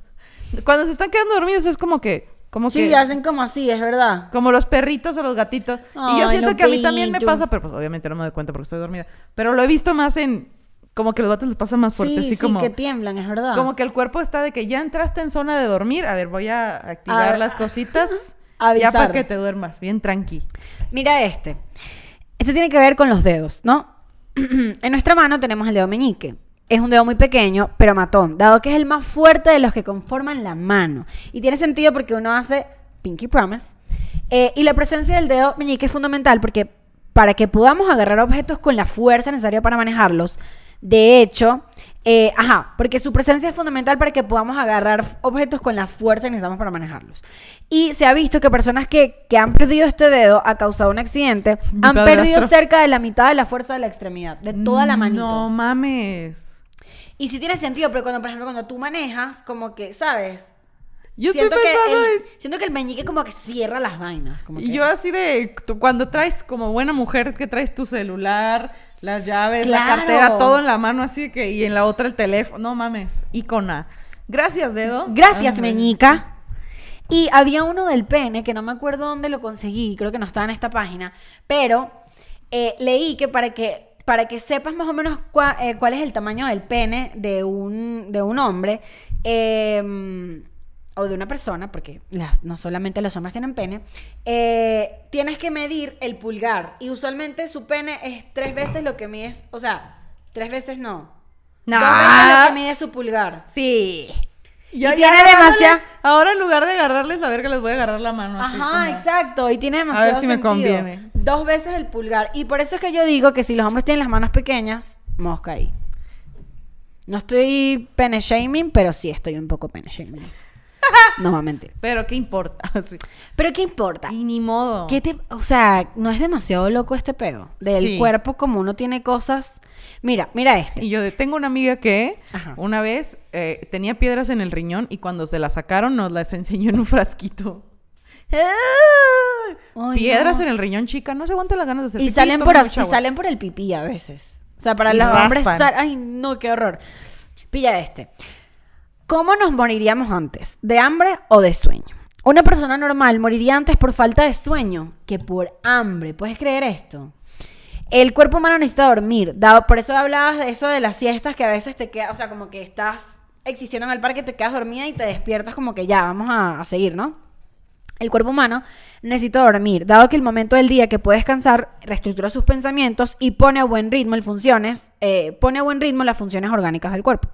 cuando se están quedando dormidos es como que... Como Sí, que... hacen como así, es verdad. Como los perritos o los gatitos. y yo siento no, que a mí también me pasa, pero pues obviamente no me doy cuenta porque estoy dormida. Pero lo he visto más en... Como que los gatos les pasa más fuerte, sí, así sí, como... que tiemblan, es verdad. Como que el cuerpo está de que ya entraste en zona de dormir. A ver, voy a activar A- las cositas. *laughs* *laughs* avisar. Ya para que te duermas, bien tranqui. Mira este. Este tiene que ver con los dedos, ¿no? *clears throat* en nuestra mano tenemos el dedo meñique. Es un dedo muy pequeño, pero matón, dado que es el más fuerte de los que conforman la mano. Y tiene sentido porque uno hace pinky promise. Eh, y la presencia del dedo meñique es fundamental porque para que podamos agarrar objetos con la fuerza necesaria para manejarlos, de hecho, eh, ajá, porque su presencia es fundamental para que podamos agarrar objetos con la fuerza que necesitamos para manejarlos. Y se ha visto que personas que, que han perdido este dedo a causa de un accidente han perdido cerca de la mitad de la fuerza de la extremidad, de toda la manito. No mames. Y sí tiene sentido, pero cuando, por ejemplo, cuando tú manejas, como que, ¿sabes? Yo siento, estoy que pensando el, en... siento que el meñique como que cierra las vainas. Como Y que- yo así de... cuando traes como buena mujer que traes tu celular, las llaves, la cartera, todo en la mano así que... Y en la otra el teléfono. No mames. Icona. Gracias, dedo. Gracias, Ay, meñica. Y había uno del pene, que no me acuerdo dónde lo conseguí, creo que no estaba en esta página, pero eh, leí que para que para que sepas más o menos cua- eh, cuál es el tamaño del pene de un, de un hombre eh, o de una persona, porque no solamente los hombres tienen pene, eh, tienes que medir el pulgar. Y usualmente su pene es tres veces lo que mide, o sea, tres veces no. No. Dos veces lo que mide su pulgar. Sí. Y tiene demasiada- Ahora en lugar de agarrarles la verga, les voy a agarrar la mano. así Ajá, como- exacto. Y tiene demasiado ver si me sentido. conviene. Dos veces el pulgar. Y por eso es que yo digo que si los hombres tienen las manos pequeñas, mosca ahí. No estoy pene shaming, pero sí estoy un poco pene shaming. No va a mentir. *laughs* Pero ¿qué importa? *laughs* Sí. Pero ¿qué importa? Y ni modo. ¿Qué te, o sea, no es demasiado loco este peo del Sí. cuerpo como uno tiene cosas. Mira, mira este. Y yo tengo una amiga que Ajá. una vez eh, tenía piedras en el riñón y cuando se las sacaron nos las enseñó en un frasquito. *laughs* Ay, piedras no. en el riñón, chica. No se aguanta las ganas de hacer Y pipí, salen, por, y salen por el pipí a veces. O sea, para Y los hombres... raspan. sal- Ay, no, qué horror. Pilla este. ¿Cómo nos moriríamos antes? ¿De hambre o de sueño? Una persona normal moriría antes por falta de sueño que por hambre. ¿Puedes creer esto? El cuerpo humano necesita dormir. Dado, por eso hablabas de eso de las siestas que a veces te quedas, o sea, como que estás existiendo en el parque, te quedas dormida y te despiertas como que ya, vamos a, seguir, ¿no? El cuerpo humano necesita dormir, dado que el momento del día que puede descansar reestructura sus pensamientos y pone a buen ritmo eh, pone a buen ritmo las funciones orgánicas del cuerpo.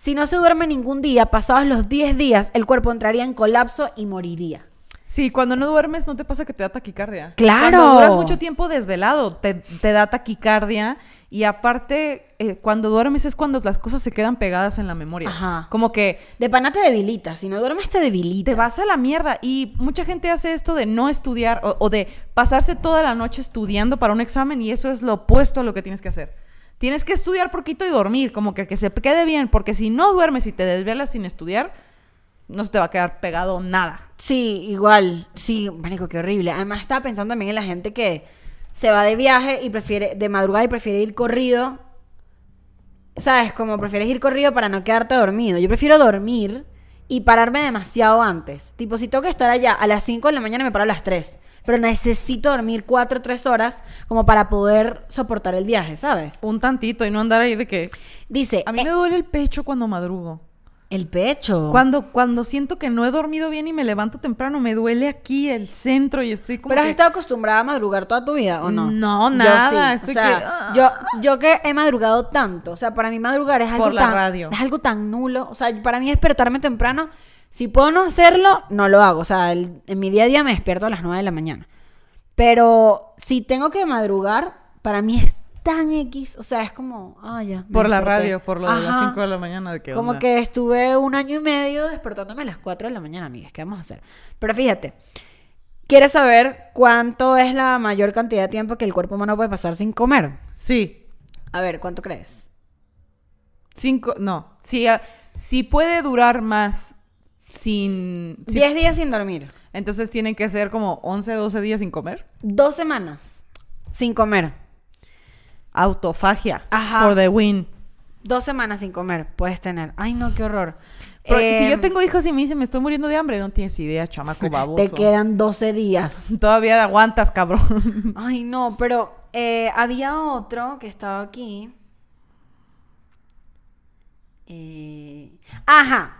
Si no se duerme ningún día, pasados los 10 días, el cuerpo entraría en colapso y moriría. Sí, cuando no duermes, ¿no te pasa que te da taquicardia? ¡Claro! Cuando duras mucho tiempo desvelado, te, te da taquicardia. Y aparte, eh, cuando duermes es cuando las cosas se quedan pegadas en la memoria. Ajá. Como que De pana te debilita, si no duermes te debilita. te vas a la mierda. Y mucha gente hace esto de no estudiar o, o de pasarse toda la noche estudiando para un examen y eso es lo opuesto a lo que tienes que hacer. Tienes que estudiar poquito y dormir, como que, que se quede bien, porque si no duermes y te desvelas sin estudiar, no se te va a quedar pegado nada. Sí, igual. Sí, marico, qué horrible. Además estaba pensando también en la gente que se va de viaje y prefiere, de madrugada y prefiere ir corrido. ¿Sabes? Como prefieres ir corrido para no quedarte dormido. Yo prefiero dormir y pararme demasiado antes. Tipo, si tengo que estar allá a las 5 de la mañana, me paro a las 3. Pero necesito dormir 4 o 3 horas como para poder soportar el viaje, ¿sabes? Un tantito y no andar ahí de que... Dice, A mí eh, me duele el pecho cuando madrugo. el pecho. Cuando, cuando siento que no he dormido bien y me levanto temprano, me duele aquí el centro y estoy como ¿Pero has que- estado acostumbrada a madrugar toda tu vida o no? No, Yo nada, sí. estoy o sea, que- ah. yo, yo que he madrugado tanto, o sea, para mí madrugar es algo Por la tan radio. es algo tan nulo, o sea, para mí despertarme temprano, si puedo no hacerlo, no lo hago, o sea, el- en mi día a día me despierto a las 9 de la mañana. Pero si tengo que madrugar, para mí es tan X, o sea, es como, ah, ya. Por la desperté. radio, por lo de las Ajá. 5 de la mañana. ¿de qué Como onda? que estuve un año y medio despertándome a las 4 de la mañana, amigas. ¿Qué vamos a hacer? Pero fíjate, ¿Quieres saber cuánto es la mayor cantidad de tiempo que el cuerpo humano puede pasar sin comer? Sí. A ver, ¿cuánto crees? Cinco, no. Si, ah, si puede durar más sin... si- 10 días sin dormir. entonces tienen que ser como 11, 12 días sin comer. Dos semanas sin comer. Autofagia. Ajá. For the win. Dos semanas sin comer puedes tener. Ay, no, qué horror. Pero Eh, si yo tengo hijos y me dicen me estoy muriendo de hambre, no tienes idea, chamaco *laughs* baboso. *laughs* Te quedan 12 días. Todavía aguantas, cabrón. *laughs* Ay, no, pero eh, había otro que estaba aquí. Eh, Ajá.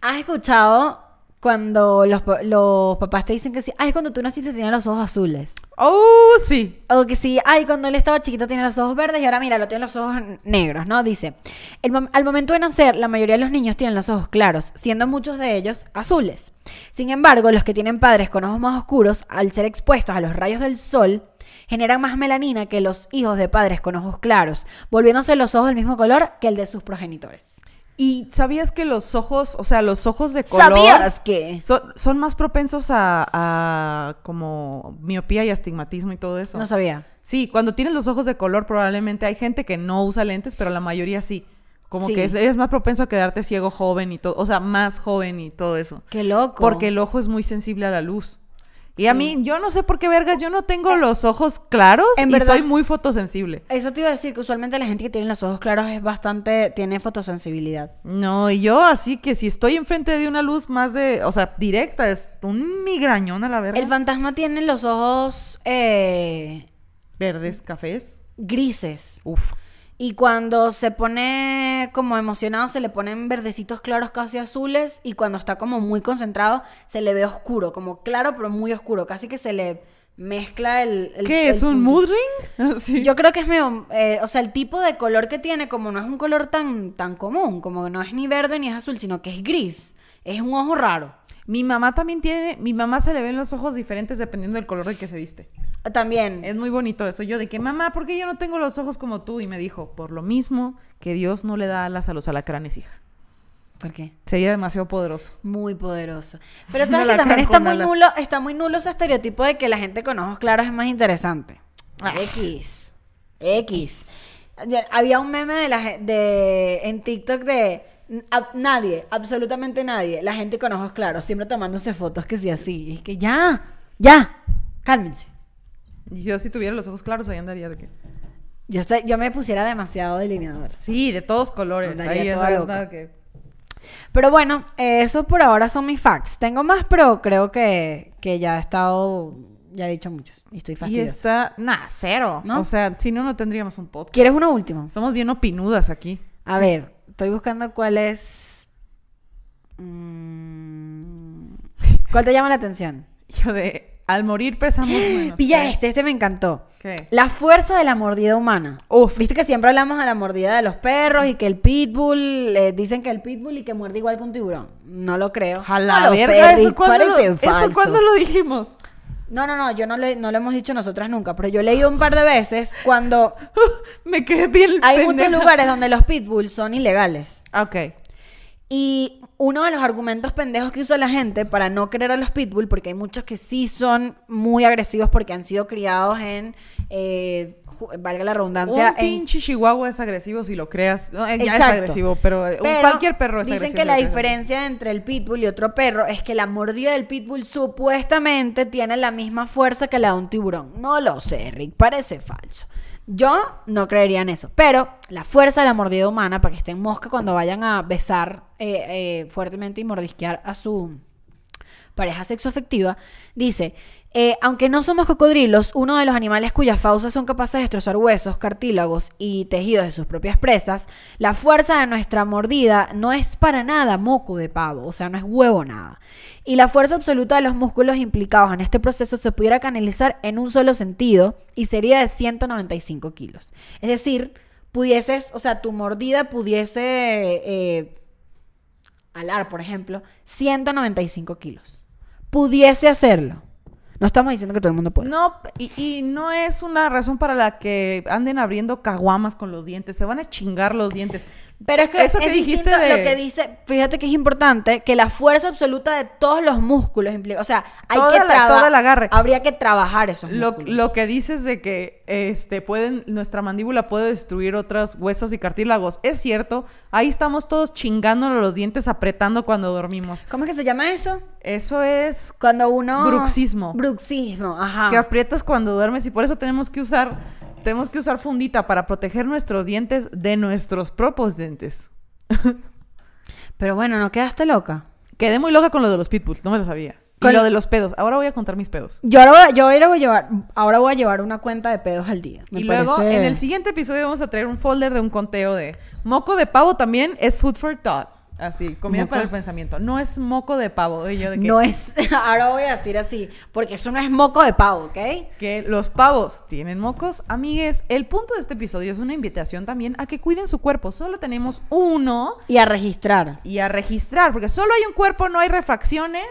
¿Has escuchado cuando los, los papás te dicen que sí? Ay, cuando tú naciste tenías los ojos azules. oh, sí. O que sí, ay, cuando él estaba chiquito tenía los ojos verdes y ahora mira, lo tiene los ojos negros, ¿no? Dice, el al momento de nacer, la mayoría de los niños tienen los ojos claros, siendo muchos de ellos azules. Sin embargo, los que tienen padres con ojos más oscuros, al ser expuestos a los rayos del sol, generan más melanina que los hijos de padres con ojos claros, volviéndose los ojos del mismo color que el de sus progenitores. ¿Y sabías que los ojos, o sea, los ojos de color... ¿Sabías que? Son, son más propensos a, a como miopía y astigmatismo y todo eso. No sabía. Sí, cuando tienes los ojos de color probablemente hay gente que no usa lentes, pero la mayoría sí. Como Sí. que es- eres más propenso a quedarte ciego joven y todo, o sea, más joven y todo eso. Qué loco. Porque el ojo es muy sensible a la luz. Y a mí, yo no sé por qué verga, yo no tengo los ojos claros en y verdad- soy muy fotosensible. Eso te iba a decir que usualmente la gente que tiene los ojos claros es bastante, tiene fotosensibilidad. No, y yo así que si estoy enfrente de una luz más de, o sea, directa, es un migrañón a la verga. El fantasma tiene los ojos eh, Verdes, cafés. grises. Uf. Y cuando se pone como emocionado, se le ponen verdecitos claros casi azules. Y cuando está como muy concentrado, se le ve oscuro, como claro, pero muy oscuro. Casi que se le mezcla el. el- ¿Qué el es un mood ring? *laughs* Sí. Yo creo que es medio. eh, o sea, el tipo de color que tiene, como no es un color tan, tan común, como que no es ni verde ni es azul, sino que es gris. Es un ojo raro. Mi mamá también tiene, mi mamá se le ven los ojos diferentes dependiendo del color de que se viste. También. Es muy bonito eso. Yo de que, mamá, ¿por qué yo no tengo los ojos como tú? Y me dijo, por lo mismo que Dios no le da alas a los alacranes, hija. ¿Por qué? Sería demasiado poderoso. Muy poderoso. *laughs* Pero sabes que también está muy nulo, está muy nulo ese estereotipo de que la gente con ojos claros es más interesante. Ah. X. X. Había un meme de la de en TikTok de a- nadie, absolutamente nadie, la gente con ojos claros, siempre tomándose fotos que sí así. Y es que ya, ya, cálmense. Y yo si tuviera los ojos claros, ahí andaría de que... Yo, estoy- yo me pusiera demasiado delineador. Sí, de todos colores. Ahí es que... Pero bueno, eh, eso por ahora son mis facts. Tengo más, pero creo que, que ya he estado, ya he dicho muchos. Y estoy Y fastidiosa. está... Nah, cero. ¿No? O sea, si no, no tendríamos un podcast. ¿Quieres uno último? Somos bien opinudas aquí. A ver, estoy buscando cuál es. Mm, ¿Cuál te llama la atención? *laughs* Yo de... Al morir pesamos *gasps* menos. Pilla este, este me encantó. ¿Qué? La fuerza de la mordida humana. Uf. Viste que siempre hablamos de la mordida de los perros y que el pitbull, eh, dicen que el pitbull y que muerde igual que un tiburón. No lo creo. La no lo sé, ¿eso Rick, cuándo, lo, ¿eso cuándo lo dijimos? No, no, no, yo no, le, no lo hemos dicho nosotras nunca, pero yo he leído un par de veces cuando *laughs* Me quedé bien hay muchos lugares donde los pitbulls son ilegales. Ok. Y uno de los argumentos pendejos que usa la gente para no querer a los pitbull, porque hay muchos que sí son muy agresivos porque han sido criados en, eh, valga la redundancia, un en... pinche chihuahua es agresivo si lo creas. No, eh, ya es agresivo, pero, eh, un- Pero cualquier perro es dicen agresivo. que si la diferencia entre el pitbull y otro perro es que la mordida del pitbull supuestamente tiene la misma fuerza que la de un tiburón. No lo sé, Rick, parece falso. Yo no creería en eso, pero la fuerza de la mordida humana, para que estén mosca cuando vayan a besar eh, eh, fuertemente y mordisquear a su pareja sexoafectiva, dice, eh, aunque no somos cocodrilos, uno de los animales cuyas fauces son capaces de destrozar huesos, cartílagos y tejidos de sus propias presas, la fuerza de nuestra mordida no es para nada moco de pavo, o sea, no es huevo nada. Y la fuerza absoluta de los músculos implicados en este proceso se pudiera canalizar en un solo sentido y sería de 195 kilos. Es decir, pudieses, o sea, tu mordida pudiese... eh, alar, por ejemplo, 195 kilos. Pudiese hacerlo. No estamos diciendo que todo el mundo puede. No, y, y no es una razón para la que anden abriendo caguamas con los dientes. Se van a chingar los dientes. Pero es que Eso que es dijiste de- lo que dice, fíjate que es importante que la fuerza absoluta de todos los músculos implica, o sea, hay Toda que trabajar, habría que trabajar esos Lo, músculos. lo que dices de que este pueden nuestra mandíbula puede destruir otros huesos y cartílagos es cierto. Ahí estamos todos chingándonos los dientes apretando cuando dormimos. ¿Cómo es que se llama eso? Eso es Cuando uno Bruxismo. Bruxismo, ajá. que aprietas cuando duermes y por eso tenemos que usar tenemos que usar fundita para proteger nuestros dientes de nuestros propios dientes. *laughs* Pero bueno, no quedaste loca. Quedé muy loca con lo de los pitbulls, no me lo sabía. Y Con- lo de los pedos. Ahora voy a contar mis pedos. Yo ahora, voy- yo ahora voy a llevar, ahora voy a llevar una cuenta de pedos al día. Me y luego en el siguiente episodio vamos a traer un folder de un conteo de moco de pavo también es food for thought. Así, comida Moco. para el pensamiento. No es moco de pavo. Y yo de que, no es, *laughs* ahora voy a decir así, porque eso no es moco de pavo, ¿ok? que los pavos tienen mocos. Amigues, el punto de este episodio es una invitación también a que cuiden su cuerpo. Solo tenemos uno Y a registrar. y a registrar, porque solo hay un cuerpo, no hay refracciones.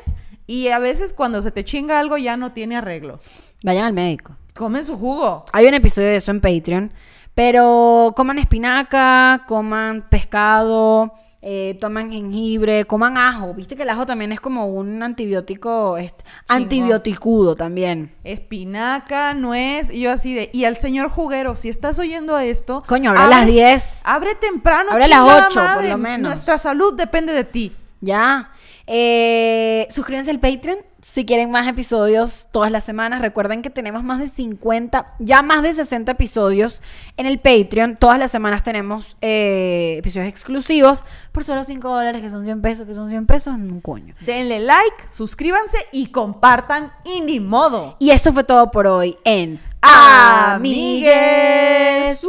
Y a veces cuando se te chinga algo ya no tiene arreglo. Vayan al médico. Comen su jugo. Hay un episodio de eso en Patreon. Pero coman espinaca, coman pescado, eh, toman jengibre, coman ajo. Viste que el ajo también es como un antibiótico, Chingón. antibioticudo también. Espinaca, nuez, y yo así de. Y al señor juguero, si estás oyendo esto. Coño, a abre- las 10. Abre temprano, Abre a las chingada 8, por madre. lo menos. Nuestra salud depende de ti. Ya. Eh, suscríbanse al Patreon si quieren más episodios todas las semanas. Recuerden que tenemos más de 50, ya más de 60 episodios en el Patreon. Todas las semanas tenemos eh, episodios exclusivos por solo 5 dólares, que son 100 pesos, que son 100 pesos, un coño. Denle like, suscríbanse y compartan. Y ni modo. Y eso fue todo por hoy en Amigues. Amigues.